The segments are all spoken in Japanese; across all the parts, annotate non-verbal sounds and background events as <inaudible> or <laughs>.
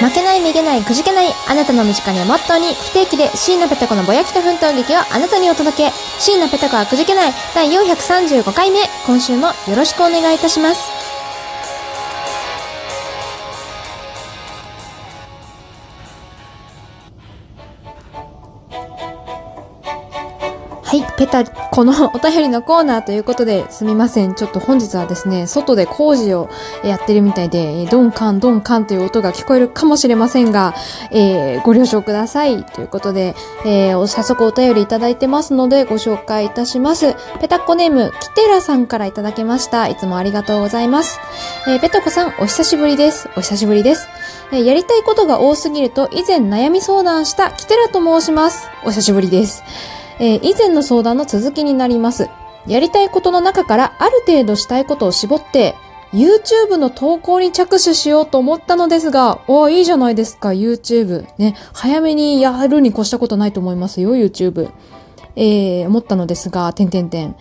負けないめげないくじけないあなたの身近にをモットーに不定期で椎名ペタ子のぼやきと奮闘劇をあなたにお届け。椎名ペタ子はくじけない第435回目。今週もよろしくお願いいたします。はい、ペタ、この <laughs> お便りのコーナーということですみません。ちょっと本日はですね、外で工事をやってるみたいで、ドンカンドンカンという音が聞こえるかもしれませんが、えー、ご了承ください。ということで、えー、早速お便りいただいてますので、ご紹介いたします。ペタッコネーム、キテラさんからいただきました。いつもありがとうございます。えー、ペタコさん、お久しぶりです。お久しぶりです。えー、やりたいことが多すぎると、以前悩み相談したキテラと申します。お久しぶりです。えー、以前の相談の続きになります。やりたいことの中からある程度したいことを絞って、YouTube の投稿に着手しようと思ったのですが、おいいじゃないですか、YouTube。ね、早めにやるに越したことないと思いますよ、YouTube。えー、思ったのですが、てんてんてん。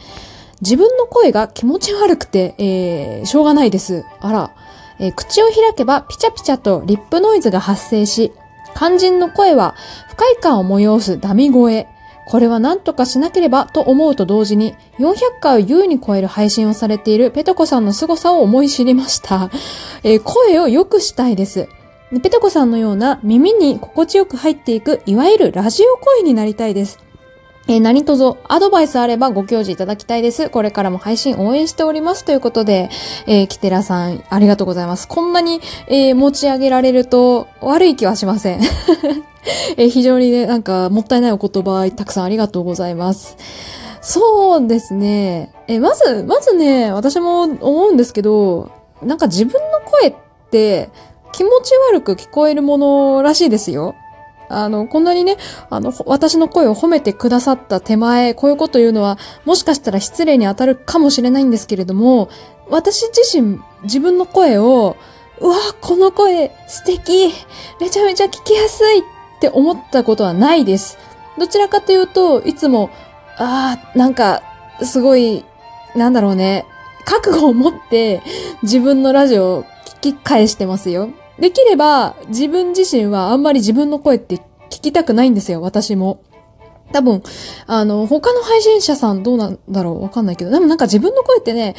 自分の声が気持ち悪くて、えー、しょうがないです。あら。えー、口を開けばピチャピチャとリップノイズが発生し、肝心の声は不快感を催すダミ声。これは何とかしなければと思うと同時に、400回を優に超える配信をされているペトコさんの凄さを思い知りました。えー、声を良くしたいです。ペトコさんのような耳に心地よく入っていく、いわゆるラジオ声になりたいです。えー、何卒アドバイスあればご教示いただきたいです。これからも配信応援しております。ということで、えー、キテラさん、ありがとうございます。こんなに、えー、持ち上げられると悪い気はしません。え、非常にね、なんか、もったいないお言葉、たくさんありがとうございます。そうですね。えまず、まずね、私も思うんですけど、なんか自分の声って気持ち悪く聞こえるものらしいですよ。あの、こんなにね、あの、私の声を褒めてくださった手前、こういうこと言うのは、もしかしたら失礼に当たるかもしれないんですけれども、私自身、自分の声を、うわ、この声素敵めちゃめちゃ聞きやすいっって思ったことはないです。どちらかというと、いつも、ああ、なんか、すごい、なんだろうね、覚悟を持って自分のラジオを聞き返してますよ。できれば、自分自身はあんまり自分の声って聞きたくないんですよ、私も。多分、あの、他の配信者さんどうなんだろうわかんないけど、でもなんか自分の声ってね、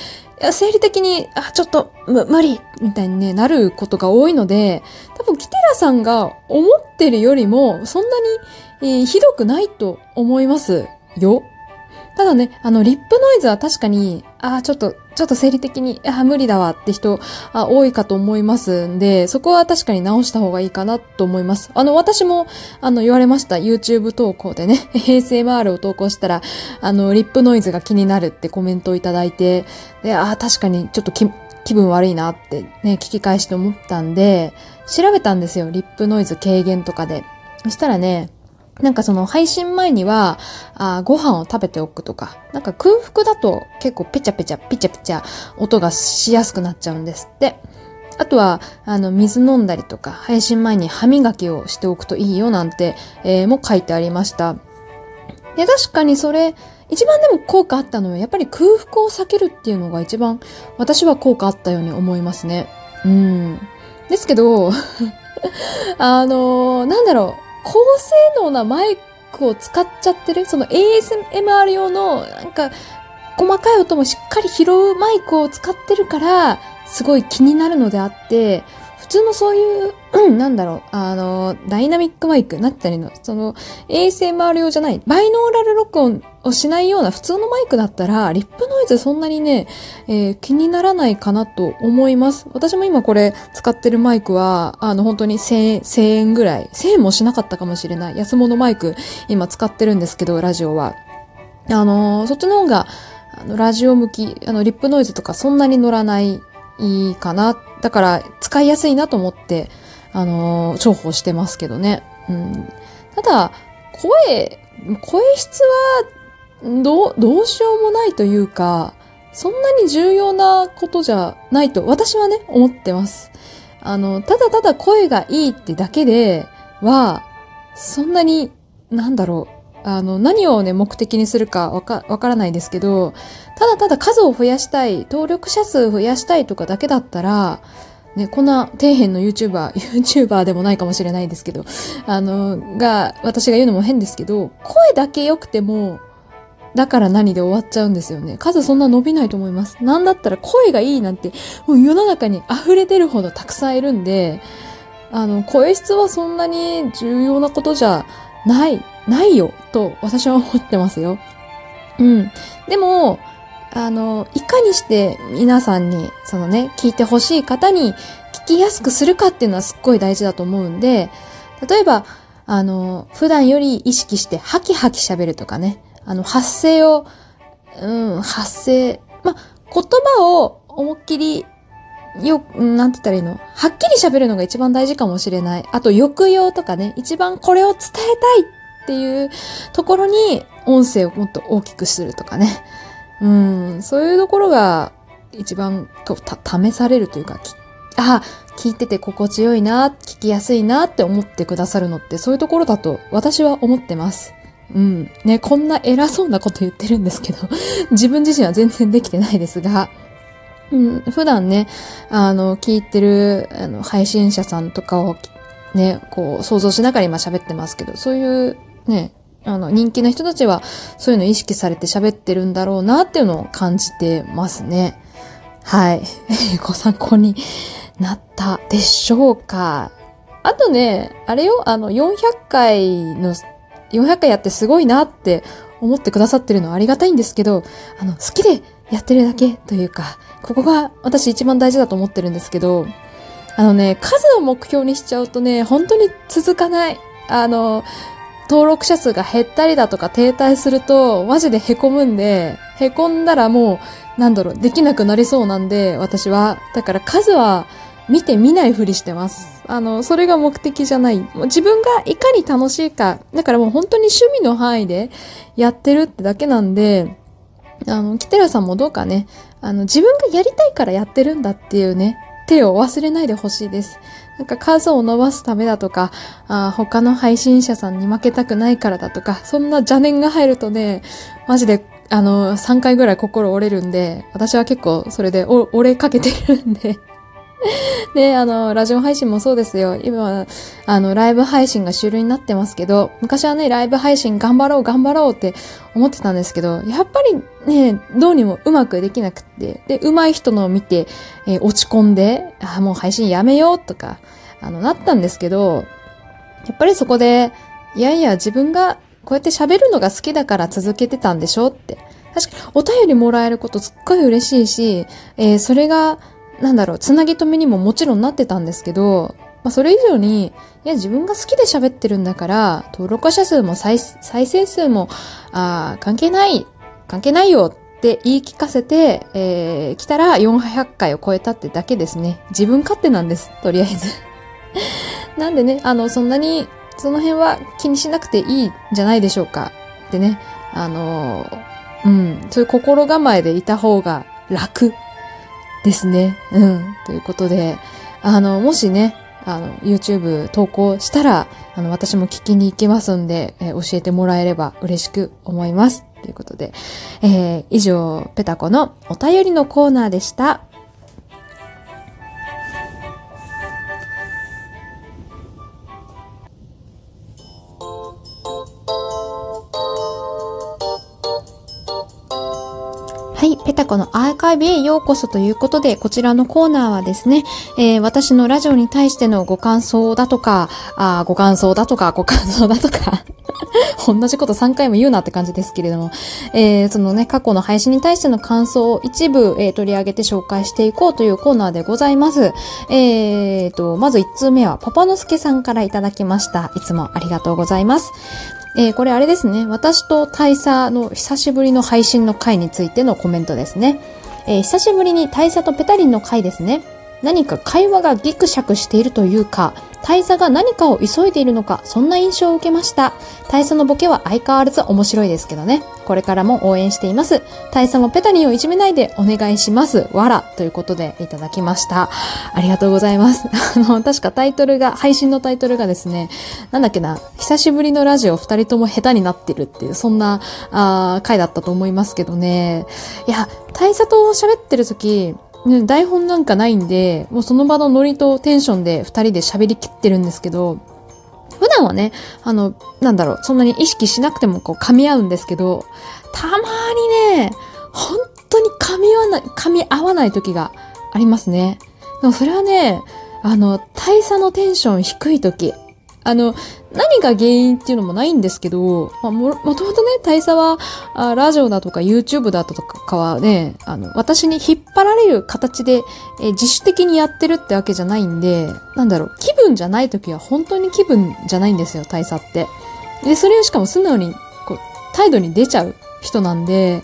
生理的に、あ、ちょっと、む、無理みたいにね、なることが多いので、多分、キテラさんが思ってるよりも、そんなに、えー、ひどくないと思いますよ。ただね、あの、リップノイズは確かに、ああ、ちょっと、ちょっと生理的に、ああ無理だわって人、あ多いかと思いますんで、そこは確かに直した方がいいかなと思います。あの、私も、あの、言われました。YouTube 投稿でね、<laughs> ASMR を投稿したら、あの、リップノイズが気になるってコメントをいただいて、で、ああ、確かにちょっと気、気分悪いなってね、聞き返して思ったんで、調べたんですよ。リップノイズ軽減とかで。そしたらね、なんかその配信前には、あご飯を食べておくとか、なんか空腹だと結構ペチャペチャ、ピチャピチャ音がしやすくなっちゃうんですって。あとは、あの、水飲んだりとか、配信前に歯磨きをしておくといいよなんて、えー、も書いてありました。で、確かにそれ、一番でも効果あったのは、やっぱり空腹を避けるっていうのが一番、私は効果あったように思いますね。うん。ですけど、<laughs> あのー、なんだろう。高性能なマイクを使っちゃってる、その ASMR 用の、なんか、細かい音もしっかり拾うマイクを使ってるから、すごい気になるのであって、普通のそういう、なんだろう、あの、ダイナミックマイク、なったりの、その、ASMR 用じゃない、バイノーラル録音をしないような普通のマイクだったら、リップノイズそんなにね、えー、気にならないかなと思います。私も今これ使ってるマイクは、あの、本当に1000円、千円ぐらい、1000円もしなかったかもしれない。安物マイク、今使ってるんですけど、ラジオは。あのー、そっちの方が、あの、ラジオ向き、あの、リップノイズとかそんなに乗らないいいかな。だから、使いやすいなと思って、あのー、重宝してますけどね。うん。ただ、声、声質は、どう、どうしようもないというか、そんなに重要なことじゃないと、私はね、思ってます。あの、ただただ声がいいってだけでは、そんなに、なんだろう、あの、何をね、目的にするかわか、わからないですけど、ただただ数を増やしたい、登録者数増やしたいとかだけだったら、ね、こんな底辺の YouTuber、<laughs> YouTuber でもないかもしれないですけど、あの、が、私が言うのも変ですけど、声だけ良くても、だから何で終わっちゃうんですよね。数そんな伸びないと思います。なんだったら声がいいなんて、もう世の中に溢れてるほどたくさんいるんで、あの、声質はそんなに重要なことじゃない、ないよ、と私は思ってますよ。うん。でも、あの、いかにして皆さんに、そのね、聞いてほしい方に聞きやすくするかっていうのはすっごい大事だと思うんで、例えば、あの、普段より意識してハキハキ喋るとかね、あの、発声を、うん、発声、ま、言葉を思いっきり、よ、なんて言ったらいいの？はっきり喋るのが一番大事かもしれない。あと、抑揚とかね、一番これを伝えたいっていうところに、音声をもっと大きくするとかね。うん、そういうところが、一番、こう、た、試されるというか、あ、聞いてて心地よいな、聞きやすいなって思ってくださるのって、そういうところだと私は思ってます。うん。ね、こんな偉そうなこと言ってるんですけど、<laughs> 自分自身は全然できてないですが、うん、普段ね、あの、聞いてる、あの、配信者さんとかを、ね、こう、想像しながら今喋ってますけど、そういう、ね、あの、人気の人たちは、そういうの意識されて喋ってるんだろうなっていうのを感じてますね。はい。<laughs> ご参考になったでしょうか。あとね、あれよ、あの、400回の400回やってすごいなって思ってくださってるのはありがたいんですけど、あの、好きでやってるだけというか、ここが私一番大事だと思ってるんですけど、あのね、数を目標にしちゃうとね、本当に続かない。あの、登録者数が減ったりだとか停滞すると、マジで凹むんで、凹んだらもう、なんだろう、できなくなりそうなんで、私は。だから数は見て見ないふりしてます。あの、それが目的じゃない。自分がいかに楽しいか。だからもう本当に趣味の範囲でやってるってだけなんで、あの、キテラさんもどうかね、あの、自分がやりたいからやってるんだっていうね、手を忘れないでほしいです。なんか数を伸ばすためだとか、あ他の配信者さんに負けたくないからだとか、そんな邪念が入るとね、マジで、あの、3回ぐらい心折れるんで、私は結構それで折れかけてるんで <laughs> で、あの、ラジオ配信もそうですよ。今、あの、ライブ配信が主流になってますけど、昔はね、ライブ配信頑張ろう、頑張ろうって思ってたんですけど、やっぱりね、どうにもうまくできなくって、で、上手い人のを見て、えー、落ち込んで、あ、もう配信やめようとか、あの、なったんですけど、やっぱりそこで、いやいや、自分がこうやって喋るのが好きだから続けてたんでしょって。確かに、お便りもらえることすっごい嬉しいし、えー、それが、なんだろう、つなぎ止めにももちろんなってたんですけど、まあ、それ以上に、いや、自分が好きで喋ってるんだから、登録者数も再再生数も、あ関係ない、関係ないよって言い聞かせて、えー、来たら400回を超えたってだけですね。自分勝手なんです、とりあえず。<laughs> なんでね、あの、そんなに、その辺は気にしなくていいんじゃないでしょうか。ってね、あのうん、そういう心構えでいた方が楽ですね。うん。ということで、あの、もしね、あの、YouTube 投稿したら、あの、私も聞きに行きますんで、えー、教えてもらえれば嬉しく思います。ということで、えー、以上、ペタコのお便りのコーナーでした。はい。ペタコのアーカイブへようこそということで、こちらのコーナーはですね、えー、私のラジオに対してのご感想だとか、あご感想だとか、ご感想だとか <laughs> 同じこと3回も言うなって感じですけれども、えー、そのね、過去の配信に対しての感想を一部、えー、取り上げて紹介していこうというコーナーでございます。えーと、まず1通目は、パパのすけさんからいただきました。いつもありがとうございます。えー、これあれですね。私と大佐の久しぶりの配信の回についてのコメントですね。えー、久しぶりに大佐とペタリンの回ですね。何か会話がギクシャクしているというか、大佐が何かを急いでいるのか、そんな印象を受けました。大佐のボケは相変わらず面白いですけどね。これからも応援しています。大佐もペタリンをいじめないでお願いします。わら。ということでいただきました。ありがとうございます。<laughs> あの、確かタイトルが、配信のタイトルがですね、なんだっけな、久しぶりのラジオ二人とも下手になってるっていう、そんな、あ回だったと思いますけどね。いや、大佐と喋ってる時、ね、台本なんかないんで、もうその場のノリとテンションで二人で喋りきってるんですけど、普段はね、あの、なんだろう、そんなに意識しなくてもこう噛み合うんですけど、たまにね、本当に噛み合わない、噛み合わない時がありますね。でもそれはね、あの、大差のテンション低い時。あの、何が原因っていうのもないんですけど、まあ、も、もともとね、大佐はあ、ラジオだとか YouTube だとかはね、あの、私に引っ張られる形で、え自主的にやってるってわけじゃないんで、なんだろう、気分じゃない時は本当に気分じゃないんですよ、大佐って。で、それをしかも素直に、こう、態度に出ちゃう人なんで、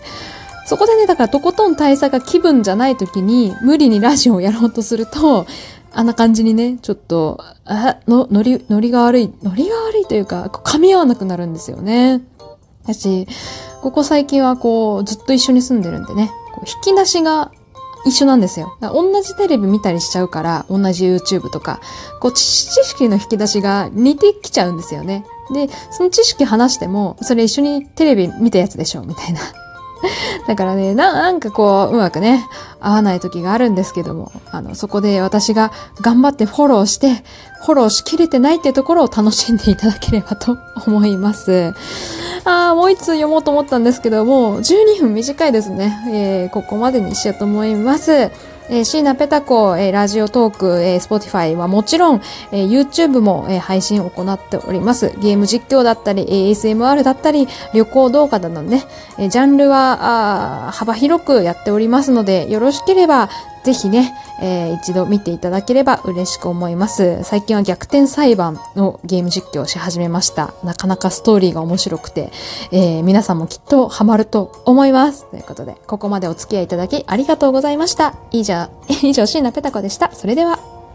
そこでね、だからとことん大佐が気分じゃない時に無理にラジオをやろうとすると、あんな感じにね、ちょっと、あ、の、ノリ、ノリが悪い、ノリが悪いというか、噛み合わなくなるんですよね。だし、ここ最近はこう、ずっと一緒に住んでるんでね、こう引き出しが一緒なんですよ。同じテレビ見たりしちゃうから、同じ YouTube とか、こう、知識の引き出しが似てきちゃうんですよね。で、その知識話しても、それ一緒にテレビ見たやつでしょ、みたいな。<laughs> だからねな、なんかこう、うまくね、合わない時があるんですけども、あの、そこで私が頑張ってフォローして、フォローしきれてないってところを楽しんでいただければと思います。あー、もう一通読もうと思ったんですけども、12分短いですね。えー、ここまでにしようと思います。えー、シーナペタコ、えー、 Radiotalk、えー、 Spotify はもちろん、えー、YouTube も、えー、配信を行っております。ゲーム実況だったり、ASMR だったり、旅行動画だのね、えー、ジャンルはあ幅広くやっておりますので、よろしければ、ぜひね、えー、一度見ていただければ嬉しく思います。最近は逆転裁判のゲーム実況をし始めました。なかなかストーリーが面白くて、えー、皆さんもきっとハマると思います。ということで、ここまでお付き合いいただきありがとうございました。以上、<laughs> 以上、椎名ペタ子でした。それでは。